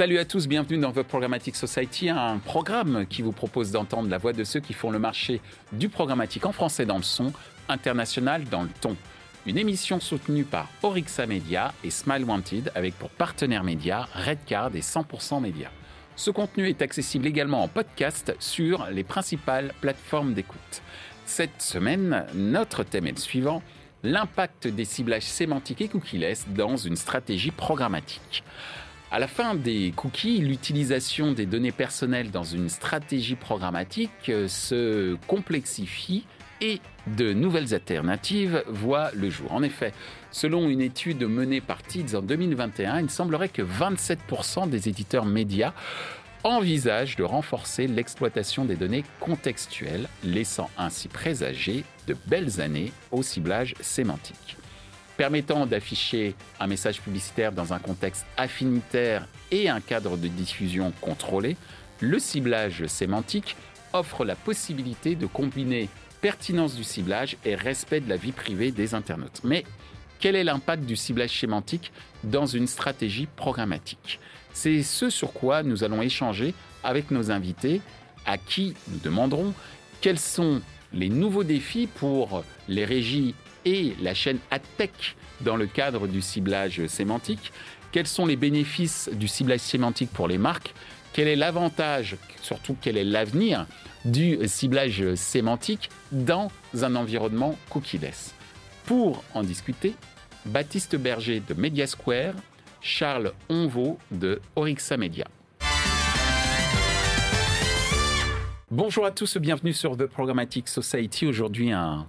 Salut à tous, bienvenue dans The Programmatic Society, un programme qui vous propose d'entendre la voix de ceux qui font le marché du programmatique en français dans le son, international dans le ton. Une émission soutenue par Orixa Media et Smile Wanted avec pour partenaires médias Redcard et 100% Média. Ce contenu est accessible également en podcast sur les principales plateformes d'écoute. Cette semaine, notre thème est le suivant l'impact des ciblages sémantiques et cookies dans une stratégie programmatique. À la fin des cookies, l'utilisation des données personnelles dans une stratégie programmatique euh, se complexifie et de nouvelles alternatives voient le jour. En effet, selon une étude menée par TIDS en 2021, il semblerait que 27% des éditeurs médias envisagent de renforcer l'exploitation des données contextuelles, laissant ainsi présager de belles années au ciblage sémantique permettant d'afficher un message publicitaire dans un contexte affinitaire et un cadre de diffusion contrôlé, le ciblage sémantique offre la possibilité de combiner pertinence du ciblage et respect de la vie privée des internautes. Mais quel est l'impact du ciblage sémantique dans une stratégie programmatique? C'est ce sur quoi nous allons échanger avec nos invités, à qui nous demanderons quels sont les nouveaux défis pour les régies et la chaîne AdTech dans le cadre du ciblage sémantique. Quels sont les bénéfices du ciblage sémantique pour les marques? Quel est l'avantage, surtout quel est l'avenir du ciblage sémantique dans un environnement cookieless? Pour en discuter, Baptiste Berger de Mediasquare, Charles Onvaux de Orixa Media. Bonjour à tous, bienvenue sur The Programmatic Society. Aujourd'hui, un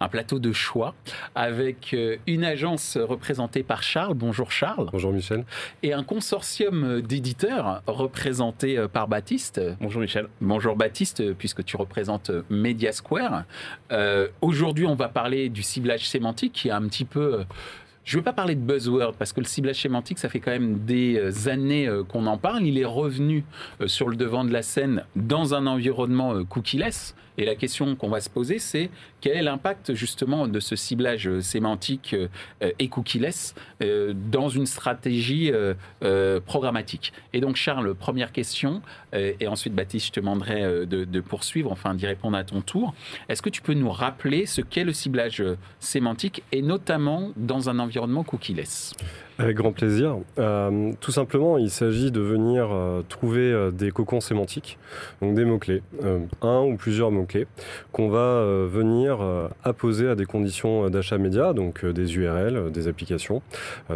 un plateau de choix avec euh, une agence représentée par Charles. Bonjour Charles. Bonjour Michel. Et un consortium d'éditeurs représenté euh, par Baptiste. Bonjour Michel. Bonjour Baptiste, puisque tu représentes Mediasquare. Euh, Aujourd'hui, on va parler du ciblage sémantique qui est un petit peu je ne veux pas parler de buzzword parce que le ciblage sémantique, ça fait quand même des années qu'on en parle. Il est revenu sur le devant de la scène dans un environnement cookieless. Et la question qu'on va se poser, c'est quel est l'impact justement de ce ciblage sémantique et cookieless dans une stratégie programmatique? Et donc Charles, première question, et ensuite Baptiste, je te demanderai de, poursuivre, enfin d'y répondre à ton tour. Est-ce que tu peux nous rappeler ce qu'est le ciblage sémantique et notamment dans un environnement cookieless? Avec grand plaisir. Euh, tout simplement, il s'agit de venir euh, trouver euh, des cocons sémantiques, donc des mots-clés, un ou plusieurs mots-clés, qu'on va venir apposer à des conditions d'achat média, donc des URL, des applications,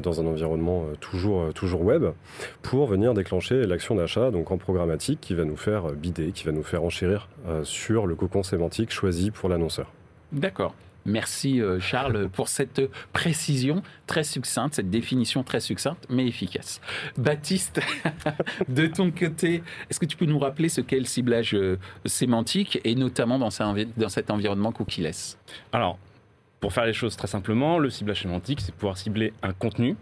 dans un environnement toujours, toujours web, pour venir déclencher l'action d'achat, donc en programmatique, qui va nous faire bider, qui va nous faire enchérir sur le cocon sémantique choisi pour l'annonceur. D'accord. Merci euh, Charles pour cette précision très succincte, cette définition très succincte mais efficace. Baptiste, de ton côté, est-ce que tu peux nous rappeler ce qu'est le ciblage euh, sémantique et notamment dans, cet environnement cookieless Alors, pour faire les choses très simplement, le ciblage sémantique, c'est pouvoir cibler un contenu.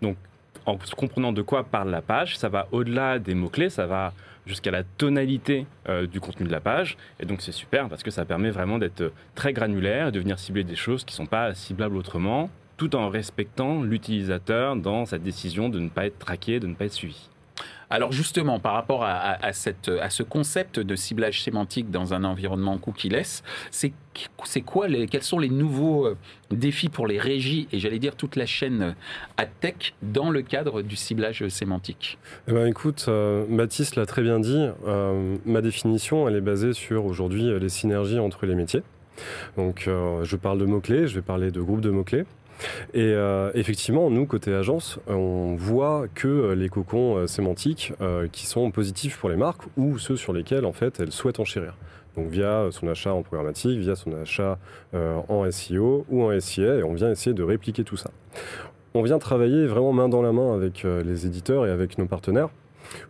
Donc, en comprenant de quoi parle la page, ça va au-delà des mots-clés, ça va jusqu'à la tonalité euh, du contenu de la page. Et donc c'est super parce que ça permet vraiment d'être très granulaire et de venir cibler des choses qui ne sont pas ciblables autrement, tout en respectant l'utilisateur dans sa décision de ne pas être traqué, de ne pas être suivi. Alors justement, par rapport à, cette, à ce concept de ciblage sémantique dans un environnement cookieless, c'est c'est quoi les, quels sont les nouveaux euh, défis pour les régies et j'allais dire toute la chaîne à tech dans le cadre du ciblage sémantique? Eh ben, Écoute, euh, Mathis l'a très bien dit, euh, ma définition elle est basée sur aujourd'hui les synergies entre les métiers. Donc je parle de mots-clés, je vais parler de groupes de mots-clés. Et euh, effectivement, nous, côté agence, on voit que euh, les cocons euh, sémantiques qui sont positifs pour les marques ou ceux sur lesquels, en fait, elles souhaitent enchérir. Donc via son achat en programmatique, via son achat en SEO ou en SIA, et on vient essayer de répliquer tout ça. On vient travailler vraiment main dans la main avec les éditeurs et avec nos partenaires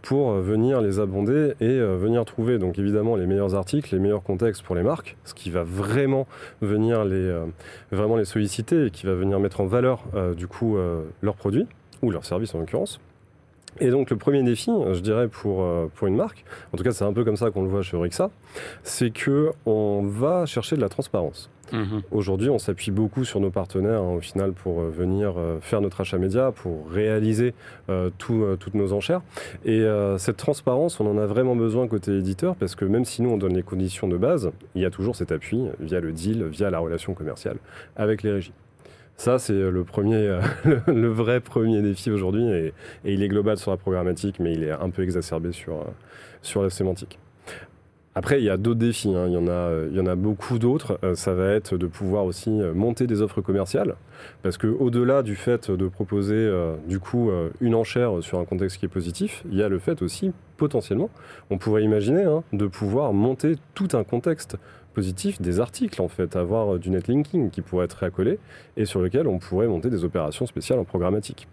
pour euh, venir les abonder et euh, venir trouver donc évidemment les meilleurs articles, les meilleurs contextes pour les marques, ce qui va vraiment venir les, euh, vraiment les solliciter et qui va venir mettre en valeur du coup leurs produits ou leurs services en l'occurrence. Et donc le premier défi, je dirais pour, pour une marque, en tout cas c'est un peu comme ça qu'on le voit chez Orixa, c'est que on va chercher de la transparence. Mhm. Aujourd'hui, on s'appuie beaucoup sur nos partenaires hein, au final pour euh, venir euh, faire notre achat média, pour réaliser euh, toutes nos enchères. Et cette transparence, on en a vraiment besoin côté éditeur parce que même si nous on donne les conditions de base, il y a toujours cet appui via le deal, via la relation commerciale avec les régies. Ça, c'est le premier, le vrai premier défi aujourd'hui, et, il est global sur la programmatique, mais il est un peu exacerbé sur, sur la sémantique. Après, il y a d'autres défis. Hein. Il, y en a, euh, il y en a beaucoup d'autres. Euh, ça va être de pouvoir aussi euh, monter des offres commerciales. Parce qu'au-delà du fait de proposer du coup une enchère sur un contexte qui est positif, il y a le fait aussi, potentiellement, on pourrait imaginer hein, de pouvoir monter tout un contexte positif, des articles en fait, avoir du netlinking qui pourrait être accolé et sur lequel on pourrait monter des opérations spéciales en programmatique.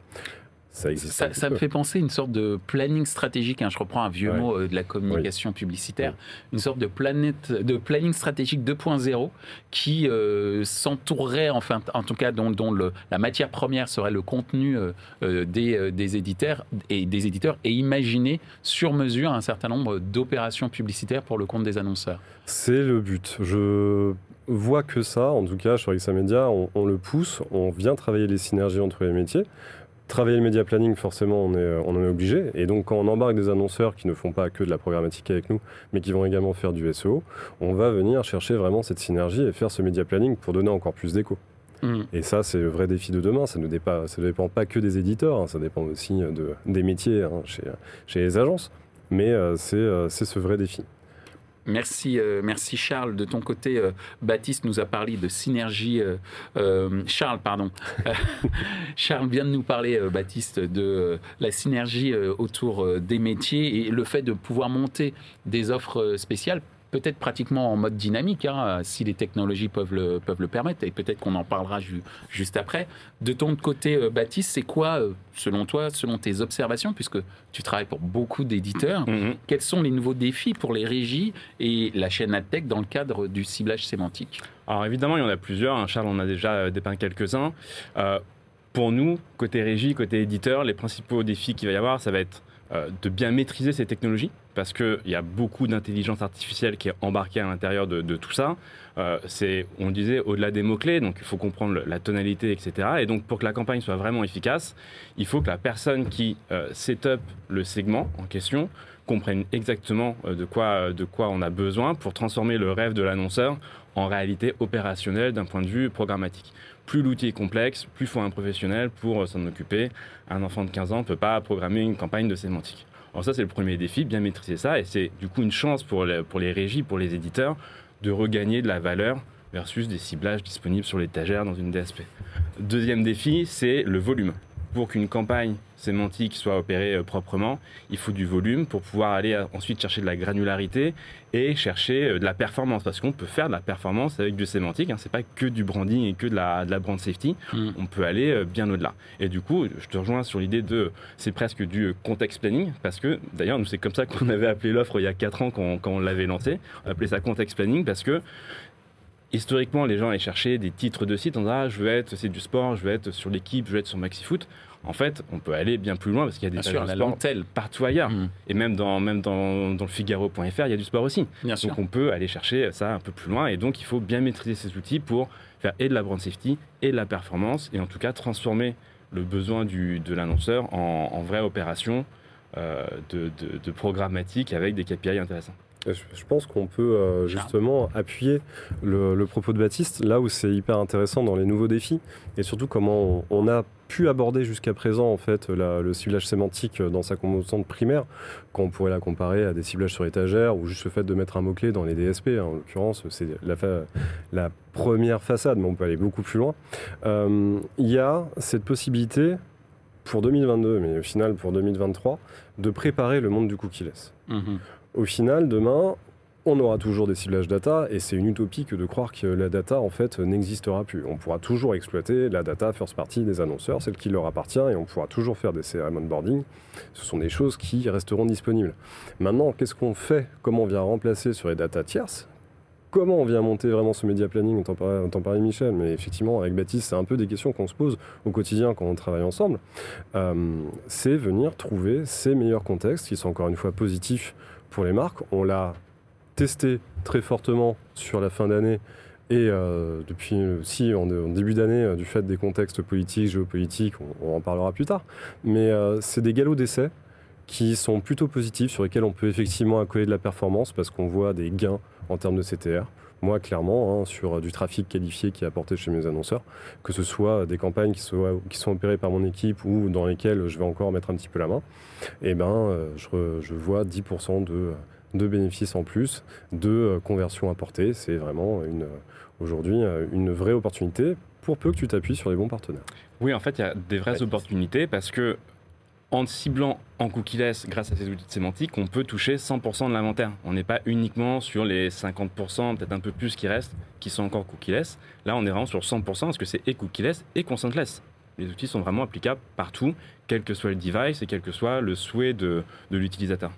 Ça, ça, me fait penser une sorte de planning stratégique. Hein, je reprends un vieux mot euh, de la communication publicitaire. Une sorte de, planète, de planning stratégique 2.0 qui euh, s'entourerait, enfin, en tout cas, dont, dont le, la matière première serait le contenu euh, des, des, éditeurs et des éditeurs et imaginer sur mesure un certain nombre d'opérations publicitaires pour le compte des annonceurs. C'est le but. Je vois que ça, en tout cas, sur Xamedia, on, on le pousse, on vient travailler les synergies entre les métiers travailler le média planning, forcément, on, est, euh, on en est obligé. Et donc, quand on embarque des annonceurs qui ne font pas que de la programmatique avec nous, mais qui vont également faire du SEO, on va venir chercher vraiment cette synergie et faire ce média planning pour donner encore plus d'écho. Mmh. Et ça, c'est le vrai défi de demain. Ça ne dépend, ça ne dépend pas que des éditeurs, hein. ça dépend aussi de, des métiers hein, chez, chez, les agences. Mais euh, euh, c'est ce vrai défi. Merci, euh, merci Charles. De ton côté, euh, Baptiste nous a parlé de synergie. Euh, Charles, pardon. Charles vient de nous parler, Baptiste, de la synergie autour des métiers et le fait de pouvoir monter des offres spéciales peut-être pratiquement en mode dynamique, hein, si les technologies peuvent le, peuvent le permettre, et peut-être qu'on en parlera juste après. De ton côté, euh, Baptiste, c'est quoi, euh, selon toi, selon tes observations, puisque tu travailles pour beaucoup d'éditeurs, mm-hmm. quels sont les nouveaux défis pour les régies et la chaîne AdTech dans le cadre du ciblage sémantique? Alors évidemment, il y en a plusieurs. Hein. Charles en a déjà euh, dépeint quelques-uns. pour nous, côté régie, côté éditeur, les principaux défis qu'il va y avoir, ça va être de bien maîtriser ces technologies parce qu'il y a beaucoup d'intelligence artificielle qui est embarquée à l'intérieur de, tout ça. Euh, c'est, on disait, au-delà des mots-clés, donc il faut comprendre la tonalité, etc. Et donc pour que la campagne soit vraiment efficace, il faut que la personne qui euh, set le segment en question comprenne exactement euh, de, quoi, de quoi on a besoin pour transformer le rêve de l'annonceur en réalité opérationnelle d'un point de vue programmatique. Plus l'outil est complexe, plus il faut un professionnel pour s'en occuper. Un enfant de 15 ans ne peut pas programmer une campagne de sémantique. Alors ça, c'est le premier défi, bien maîtriser ça. Et c'est du coup une chance pour les, régies, pour les éditeurs, de regagner de la valeur versus des ciblages disponibles sur l'étagère dans une DSP. Deuxième défi, c'est le volume pour qu'une campagne sémantique soit opérée euh, proprement, il faut du volume pour pouvoir aller euh, ensuite chercher de la granularité et chercher euh, de la performance. Parce qu'on peut faire de la performance avec du sémantique. Hein. C'est pas que du branding et que de la, de la brand safety. Mm. On peut aller bien au-delà. Et du coup, je te rejoins sur l'idée de c'est presque du context planning parce que d'ailleurs, nous c'est comme ça qu'on avait appelé l'offre il y a 4 ans quand, quand on l'avait lancé. On appelait ça context planning parce que historiquement, les gens allaient chercher des titres de sites en disant ah, je veux être, c'est du sport, je veux être sur l'équipe, je veux être sur MaxiFoot. En fait, on peut aller bien plus loin parce qu'il y a des pages de sport partout ailleurs. Mm. Et même dans, même dans, dans le Figaro.fr, il y a du sport aussi. donc on peut aller chercher ça un peu plus loin. Et donc il faut bien maîtriser ces outils pour faire et de la brand safety et de la performance. Et en tout cas, transformer le besoin du, de l'annonceur en, vraie opération euh, de, de, de programmatique avec des KPI intéressants. Je pense qu'on peut euh, justement appuyer le, propos de Baptiste là où c'est hyper intéressant dans les nouveaux défis et surtout comment on, a pu aborder jusqu'à présent en fait le ciblage sémantique dans sa composante primaire quand on pourrait la comparer à des ciblages sur étagère ou juste le fait de mettre un mot-clé dans les DSP. Hein. En l'occurrence, c'est la, la, première façade, mais on peut aller beaucoup plus loin. Euh, il y a cette possibilité pour 2022, mais au final pour 2023, de préparer le monde du cookie-less. Mmh au final, demain, on aura toujours des ciblages data et c'est une utopie que de croire que la data en fait n'existera plus. On pourra toujours exploiter la data first party des annonceurs, celle qui leur appartient et on pourra toujours faire des CRM onboarding. Ce sont des choses qui resteront disponibles. Maintenant, qu'est-ce qu'on fait? Comment on vient remplacer sur les data tierces? Comment on vient monter vraiment ce média planning? On t'en parlait, Michel, mais effectivement avec Baptiste, c'est un peu des questions qu'on se pose au quotidien quand on travaille ensemble. Euh, c'est venir trouver ces meilleurs contextes qui sont encore une fois positifs pour les marques. On l'a testé très fortement sur la fin d'année Et depuis aussi, en, début d'année, du fait des contextes politiques, géopolitiques, on, en parlera plus tard, mais c'est des galops d'essai qui sont plutôt positifs, sur lesquels on peut effectivement accoler de la performance parce qu'on voit des gains en termes de CTR. Moi, clairement, hein, sur du trafic qualifié qui est apporté chez mes annonceurs, que ce soit des campagnes qui, qui sont opérées par mon équipe ou dans lesquelles je vais encore mettre un petit peu la main, eh ben, euh, je, vois 10% de, de bénéfices en plus, de euh, conversion apportée. C'est vraiment aujourd'hui euh, une vraie opportunité pour peu que tu t'appuies sur les bons partenaires. Oui, en fait, il y a des vraies opportunités parce que en ciblant en cookie-less grâce à ces outils de sémantique, on peut toucher 100% de l'inventaire. On n'est pas uniquement sur les 50%, peut-être un peu plus qui restent, qui sont encore cookie-less. Là, on est vraiment sur 100% parce que c'est et cookie-less et consentless. Les outils sont vraiment applicables partout, quel que soit le device et quel que soit le souhait de, l'utilisateur.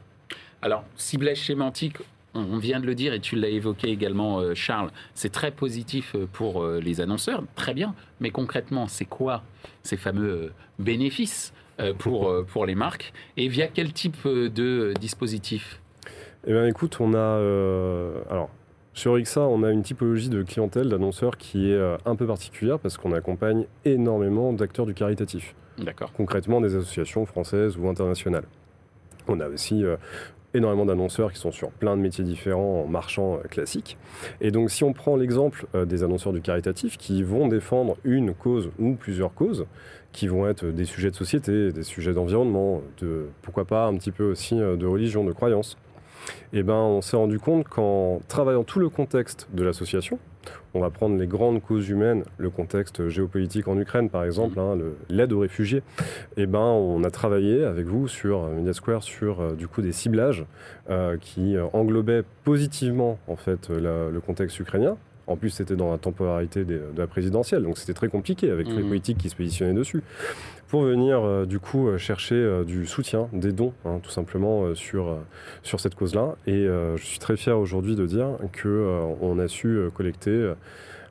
Alors, ciblage sémantique, on vient de le dire et tu l'as évoqué également, euh, Charles, c'est très positif euh, pour euh, les annonceurs, très bien, mais concrètement, c'est quoi ces fameux bénéfices? Pour, euh, pour les marques et via quel type euh, de dispositif? Eh bien écoute, on a... alors, sur XA, on a une typologie de clientèle, d'annonceurs qui est un peu particulière parce qu'on accompagne énormément d'acteurs du caritatif. D'accord. Concrètement, des associations françaises ou internationales. On a aussi énormément d'annonceurs qui sont sur plein de métiers différents en marchand classique. Et donc, si on prend l'exemple des annonceurs du caritatif qui vont défendre une cause ou plusieurs causes, qui vont être des sujets de société, des sujets d'environnement, de pourquoi pas un petit peu aussi euh, de religion, de croyance. Et eh ben, on s'est rendu compte qu'en travaillant tout le contexte de l'association, on va prendre les grandes causes humaines, le contexte géopolitique en Ukraine par exemple, hein, l'aide aux réfugiés. Et eh ben, on a travaillé avec vous sur euh, Media Square sur euh, du coup des ciblages qui englobaient positivement en fait le contexte ukrainien, en plus, c'était dans la temporalité de la présidentielle, donc c'était très compliqué avec les mmh. politiques qui se positionnaient dessus. Pour venir, euh, du coup, euh, chercher euh, du soutien, des dons, hein, tout simplement, sur, sur cette cause-là. Et je suis très fier aujourd'hui de dire qu'on a su collecter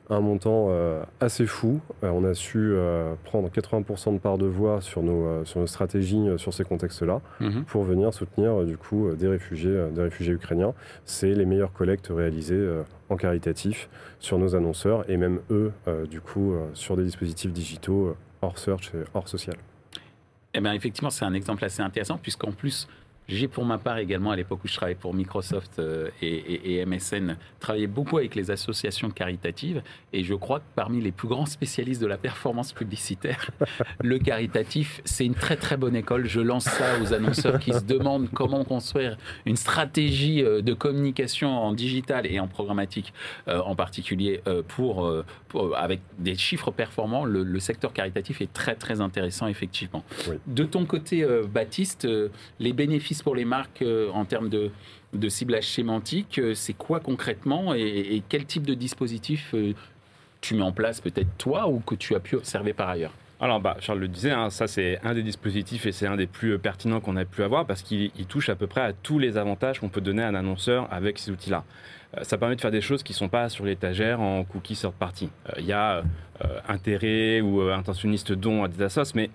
un montant euh, assez fou. Euh, on a su euh, prendre 80% de part de voix sur nos, sur nos stratégies sur ces contextes-là mhm. pour venir soutenir du coup des réfugiés, des réfugiés ukrainiens. C'est les meilleures collectes réalisées en caritatif sur nos annonceurs et même eux du coup sur des dispositifs digitaux hors search et hors social. Eh bien, effectivement, c'est un exemple assez intéressant, puisqu'en plus, j'ai pour ma part également, à l'époque où je travaillais pour Microsoft euh, et, MSN, travaillé beaucoup avec les associations caritatives. Et je crois que parmi les plus grands spécialistes de la performance publicitaire, le caritatif, c'est une très très bonne école. Je lance ça aux annonceurs qui se demandent comment construire une stratégie euh, de communication en digital et en programmatique euh, en particulier pour, avec des chiffres performants. Le, secteur caritatif est très très intéressant effectivement. De ton côté, Baptiste, les bénéfices pour les marques euh, en termes de, ciblage sémantique, euh, c'est quoi concrètement et, quel type de dispositif euh, tu mets en place peut-être toi ou que tu as pu observer par ailleurs? Alors, bah, Charles le disait, hein, ça c'est un des dispositifs et c'est un des plus pertinents qu'on a pu avoir parce qu'il touche à peu près à tous les avantages qu'on peut donner à un annonceur avec ces outils-là. ça permet de faire des choses qui ne sont pas sur l'étagère en cookies third party. Il y a intérêt ou intentionniste don à des assos, mais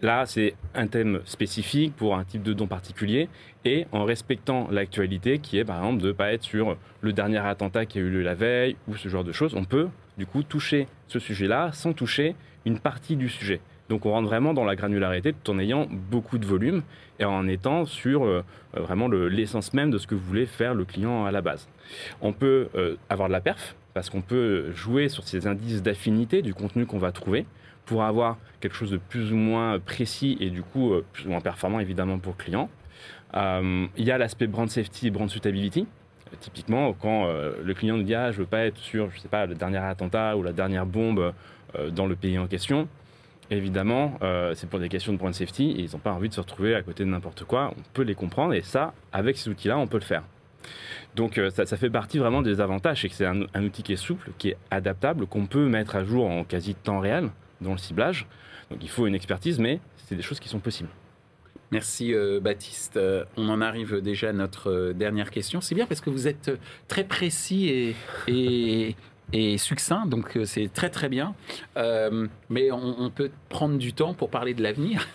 Là, c'est un thème spécifique pour un type de don particulier et en respectant l'actualité qui est par exemple de ne pas être sur le dernier attentat qui a eu lieu la veille ou ce genre de choses, on peut du coup toucher ce sujet-là sans toucher une partie du sujet. Donc on rentre vraiment dans la granularité tout en ayant beaucoup de volume et en étant sur euh, vraiment l'essence même de ce que voulait faire le client à la base. On peut euh, avoir de la perf parce qu'on peut jouer sur ces indices d'affinité du contenu qu'on va trouver pour avoir quelque chose de plus ou moins précis et du coup euh, plus ou moins performant évidemment pour le client. Euh, il y a l'aspect brand safety et brand suitability. Typiquement, quand euh, le client nous dit ah, je veux pas être sur je sais pas le dernier attentat ou la dernière bombe dans le pays en question, évidemment, c'est pour des questions de brand safety et ils n'ont pas envie de se retrouver à côté de n'importe quoi. On peut les comprendre et ça, avec ces outils-là, on peut le faire. Donc ça, fait partie vraiment des avantages, c'est que c'est un, un, outil qui est souple, qui est adaptable, qu'on peut mettre à jour en quasi temps réel dans le ciblage. Donc il faut une expertise, mais c'est des choses qui sont possibles. Merci euh, Baptiste. Euh, on en arrive déjà à notre euh, dernière question. C'est bien parce que vous êtes très précis et, succinct, donc c'est très très bien. mais on, peut prendre du temps pour parler de l'avenir.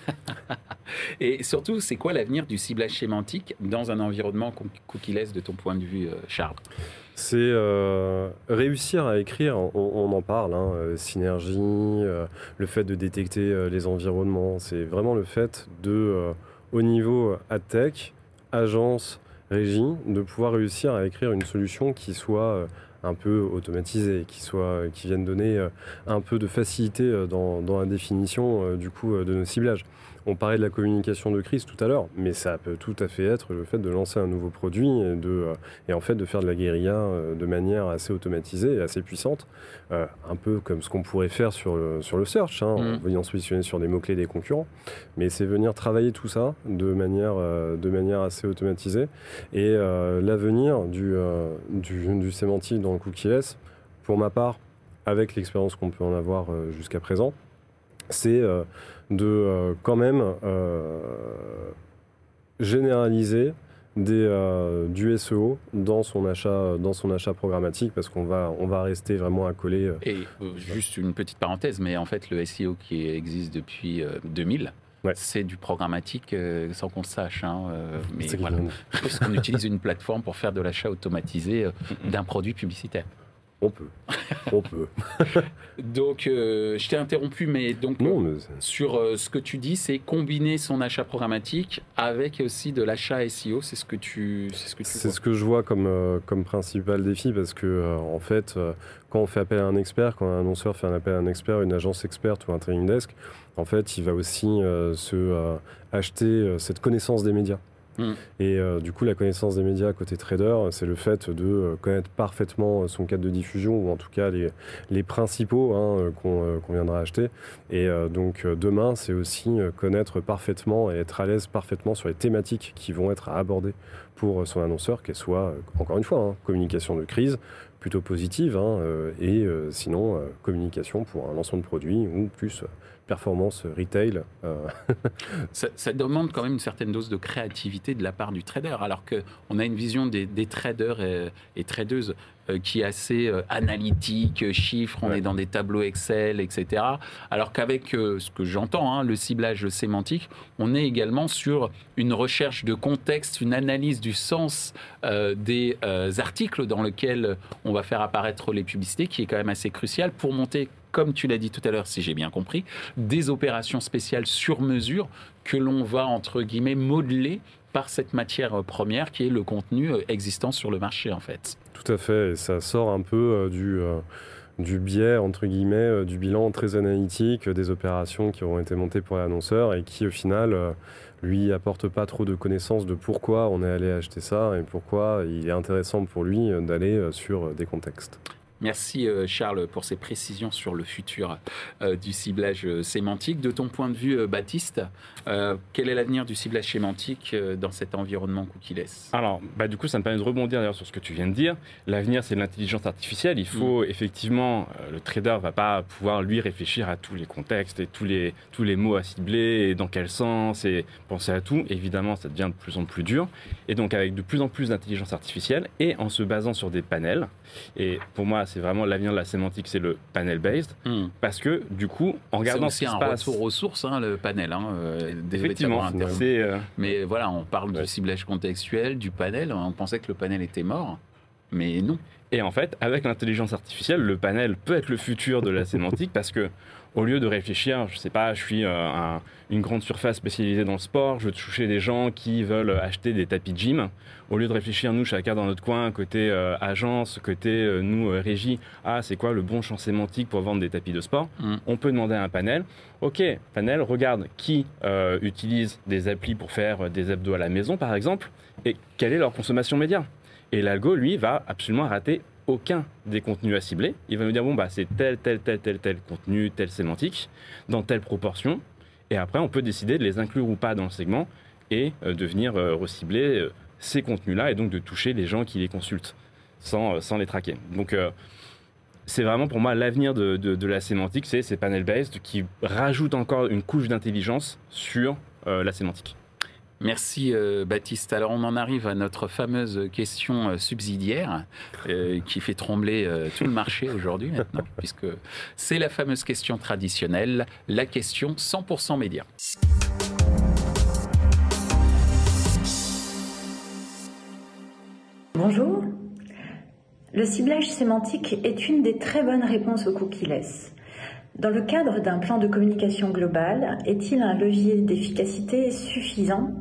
et surtout, c'est quoi l'avenir du ciblage sémantique dans un environnement cookie-less de ton point de vue, Charles? C'est euh, réussir à écrire, on, en parle, hein, euh, synergie, euh, le fait de détecter les environnements, c'est vraiment le fait de, au niveau tech, agence, régie, de pouvoir réussir à écrire une solution qui soit un peu automatisée, qui, soit, qui vienne donner un peu de facilité dans, dans la définition du coup de nos ciblages. On parlait de la communication de crise tout à l'heure, mais ça peut tout à fait être le fait de lancer un nouveau produit et, de, euh, et en fait de faire de la guérilla euh, de manière assez automatisée et assez puissante, euh, un peu comme ce qu'on pourrait faire sur le, sur le search, hein, en mm. venant se positionner sur des mots-clés des concurrents. Mais c'est venir travailler tout ça de manière, de manière assez automatisée. Et l'avenir du, du, du sémantique dans le cookie-less, pour ma part, avec l'expérience qu'on peut en avoir jusqu'à présent, c'est de euh, quand même euh, généraliser des, euh, du SEO dans son achat, dans son achat programmatique parce qu'on va, on va rester vraiment accolé. Et juste une petite parenthèse, mais en fait, le SEO qui existe depuis 2000, c'est du programmatique sans qu'on le sache. Hein, mais voilà. parce qu'on utilise une plateforme pour faire de l'achat automatisé d'un produit publicitaire. On peut. On peut. donc, euh, je t'ai interrompu, mais donc sur euh, ce que tu dis, c'est combiner son achat programmatique avec aussi de l'achat SEO. C'est ce que tu, c'est ce que C'est ce que je vois comme euh, comme principal défi parce que en fait, quand on fait appel à un expert, quand un annonceur fait un appel à un expert, une agence experte ou un training desk, en fait, il va aussi se acheter cette connaissance des médias. Mm. Et euh, du coup, la connaissance des médias côté trader, c'est le fait de euh, connaître parfaitement son cadre de diffusion, ou en tout cas les, les principaux hein, euh, qu'on viendra acheter. Et donc demain, c'est aussi connaître parfaitement et être à l'aise parfaitement sur les thématiques qui vont être abordées pour son annonceur, qu'elle soit, encore une fois, hein, communication de crise, plutôt positive, hein, et sinon communication pour un lancement de produit ou plus performance retail. Euh. ça, demande quand même une certaine dose de créativité de la part du trader, alors qu'on a une vision des, traders et, tradeuses euh, qui est assez euh, analytique, chiffres, on est dans des tableaux Excel, etc. Alors qu'avec ce que j'entends, hein, le ciblage sémantique, on est également sur une recherche de contexte, une analyse du sens des articles dans lesquels on va faire apparaître les publicités, qui est quand même assez crucial pour monter comme tu l'as dit tout à l'heure, si j'ai bien compris, des opérations spéciales sur mesure que l'on va, entre guillemets, modeler par cette matière première qui est le contenu euh, existant sur le marché, en fait. Tout à fait, et ça sort un peu euh, du... Euh, du biais, entre guillemets, du bilan très analytique des opérations qui auront été montées pour l'annonceur et qui, au final, lui apporte pas trop de connaissances de pourquoi on est allé acheter ça et pourquoi il est intéressant pour lui d'aller sur des contextes. Merci euh, Charles pour ces précisions sur le futur euh, du ciblage euh, sémantique. De ton point de vue, Baptiste, quel est l'avenir du ciblage sémantique dans cet environnement cookie-less Alors, bah, du coup, ça me permet de rebondir sur ce que tu viens de dire. L'avenir, c'est l'intelligence artificielle. Il faut mm. effectivement, le trader va pas pouvoir lui réfléchir à tous les contextes et tous les, tous les mots à cibler et dans quel sens et penser à tout. Évidemment, ça devient de plus en plus dur. Et donc, avec de plus en plus d'intelligence artificielle et en se basant sur des panels. Et pour moi, c'est vraiment l'avenir de la sémantique, c'est le panel based, hmm. parce que du coup, en regardant ce qui un retour aux sources, hein, le panel. Hein, euh, Effectivement, euh, Mais voilà, on parle du ciblage contextuel, du panel. On pensait que le panel était mort, mais non. Et en fait, avec l'intelligence artificielle, le panel peut être le futur de la sémantique parce que au lieu de réfléchir, je sais pas, je suis euh, une grande surface spécialisée dans le sport, je veux toucher des gens qui veulent acheter des tapis de gym. Au lieu de réfléchir, nous, chacun dans notre coin, côté euh, agence, côté euh, nous, régie, ah, c'est quoi le bon champ sémantique pour vendre des tapis de sport mm. On peut demander à un panel, ok, panel, regarde qui utilise des applis pour faire des abdos à la maison, par exemple, et quelle est leur consommation média? Et l'algo, lui, va absolument rater aucun des contenus à cibler. Il va nous dire, bon, bah, c'est tel, tel, tel, tel, tel contenu, telle sémantique, dans telle proportion. Et après, on peut décider de les inclure ou pas dans le segment et euh, de venir euh, recibler euh, ces contenus-là et donc de toucher les gens qui les consultent sans, sans les traquer. Donc, c'est vraiment pour moi l'avenir de, de, la sémantique, c'est ces panel-based qui rajoutent encore une couche d'intelligence sur la sémantique. Merci euh, Baptiste. Alors on en arrive à notre fameuse question euh, subsidiaire euh, qui fait trembler tout le marché aujourd'hui maintenant, puisque c'est la fameuse question traditionnelle, la question 100% média. Bonjour. Le ciblage sémantique est une des très bonnes réponses aux cookies-less. Dans le cadre d'un plan de communication global, est-il un levier d'efficacité suffisant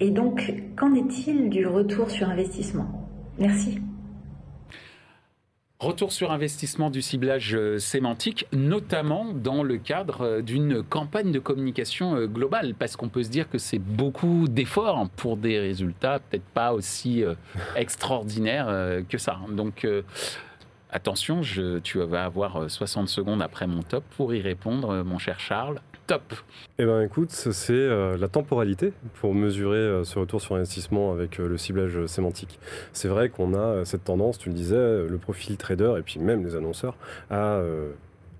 Et donc, qu'en est-il du retour sur investissement? Merci. Retour sur investissement du ciblage euh, sémantique, notamment dans le cadre euh, d'une campagne de communication euh, globale, parce qu'on peut se dire que c'est beaucoup d'efforts pour des résultats peut-être pas aussi extraordinaires que ça. Donc attention, tu vas avoir 60 secondes après mon top pour y répondre, mon cher Charles. Top. Eh bien, écoute, c'est euh, la temporalité pour mesurer euh, ce retour sur investissement avec euh, le ciblage sémantique. C'est vrai qu'on a cette tendance, tu le disais, le profil trader et puis même les annonceurs à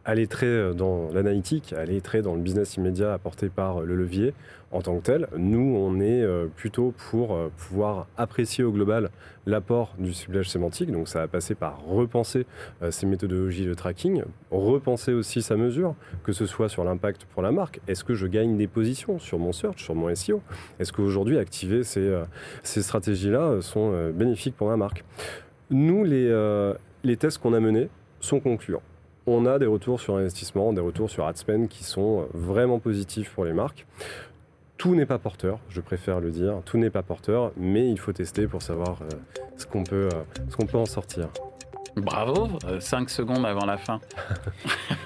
aller très dans l'analytique, aller très dans le business immédiat apporté par le levier en tant que tel. Nous, on est plutôt pour pouvoir apprécier au global l'apport du ciblage sémantique. Donc ça va passer par repenser ces méthodologies de tracking, repenser aussi sa mesure, que ce soit sur l'impact pour la marque. Est-ce que je gagne des positions sur mon search, sur mon SEO Est-ce qu'aujourd'hui, activer ces, ces stratégies-là sont bénéfiques pour ma marque? Nous, les, les tests qu'on a menés sont concluants on a des retours sur investissement, des retours sur ad spend qui sont vraiment positifs pour les marques. Tout n'est pas porteur, je préfère le dire, tout n'est pas porteur, mais il faut tester pour savoir euh, ce qu'on peut, euh, ce qu'on peut en sortir. Bravo, 5 euh, secondes avant la fin.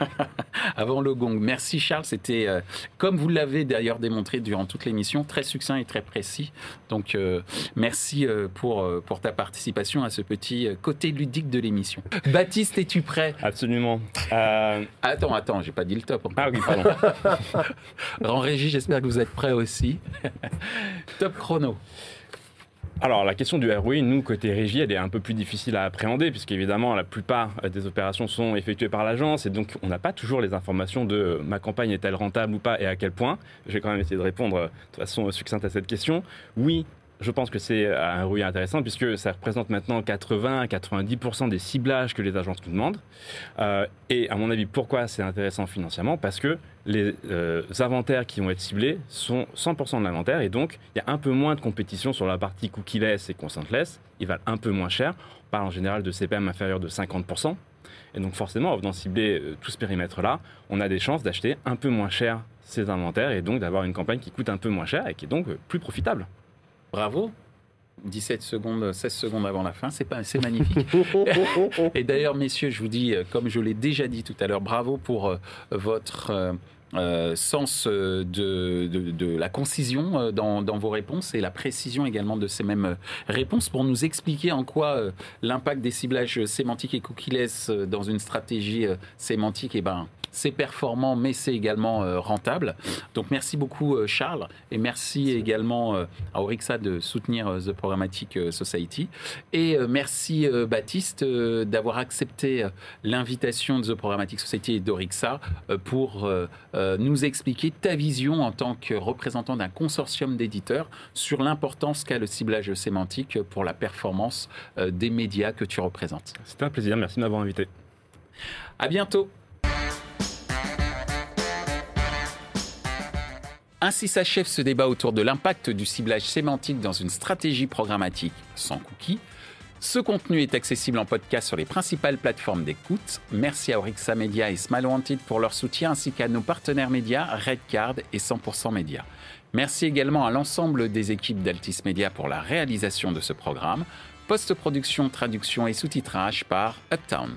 avant le gong. Merci Charles, c'était, euh, comme vous l'avez d'ailleurs démontré durant toute l'émission, très succinct et très précis. Donc euh, merci pour, pour ta participation à ce petit côté ludique de l'émission. Baptiste, es-tu prêt? Absolument. Attends, attends, j'ai pas dit le top. Ah oui, pardon. en régie, j'espère que vous êtes prêts aussi. top chrono. Alors la question du ROI, nous, côté régie, elle est un peu plus difficile à appréhender, puisqu'évidemment, la plupart euh, des opérations sont effectuées par l'agence, et donc on n'a pas toujours les informations de euh, ma campagne est-elle rentable ou pas, et à quel point. Je vais quand même essayer de répondre euh, de façon succincte à cette question. Oui, je pense que c'est un ROI intéressant puisque ça représente maintenant 80-90% des ciblages que les agences nous demandent. Euh, et à mon avis, pourquoi c'est intéressant financièrement? Parce que les euh, inventaires qui vont être ciblés sont 100% de l'inventaire et donc il y a un peu moins de compétition sur la partie cookie-less et consent-less. Ils valent un peu moins cher. On parle en général de CPM inférieur de 50%. Et donc forcément, en venant cibler euh, tout ce périmètre-là, on a des chances d'acheter un peu moins cher ces inventaires et donc d'avoir une campagne qui coûte un peu moins cher et qui est donc plus profitable. Bravo. 17 secondes, 16 secondes avant la fin, c'est pas, c'est magnifique. Et d'ailleurs, messieurs, je vous dis, euh, comme je l'ai déjà dit tout à l'heure, bravo pour euh, votre euh, sens de, de, la concision dans, dans, vos réponses et la précision également de ces mêmes réponses pour nous expliquer en quoi l'impact des ciblages sémantiques et cookies dans une stratégie sémantique, eh ben, c'est performant, mais c'est également euh, rentable. Donc merci beaucoup euh, Charles et merci également euh, à Orixa de soutenir The Programmatic Society. Et merci Baptiste d'avoir accepté l'invitation de The Programmatic Society et d'Orixa pour nous expliquer ta vision en tant que représentant d'un consortium d'éditeurs sur l'importance qu'a le ciblage sémantique pour la performance des médias que tu représentes. C'était un plaisir, merci de m'avoir invité. À bientôt. Ainsi s'achève ce débat autour de l'impact du ciblage sémantique dans une stratégie programmatique sans cookies. Ce contenu est accessible en podcast sur les principales plateformes d'écoute. Merci à Orixa Media et Smile Wanted pour leur soutien ainsi qu'à nos partenaires médias Redcard et 100% Média. Merci également à l'ensemble des équipes d'Altis Media pour la réalisation de ce programme. Post-production, traduction et sous-titrage par Uptown.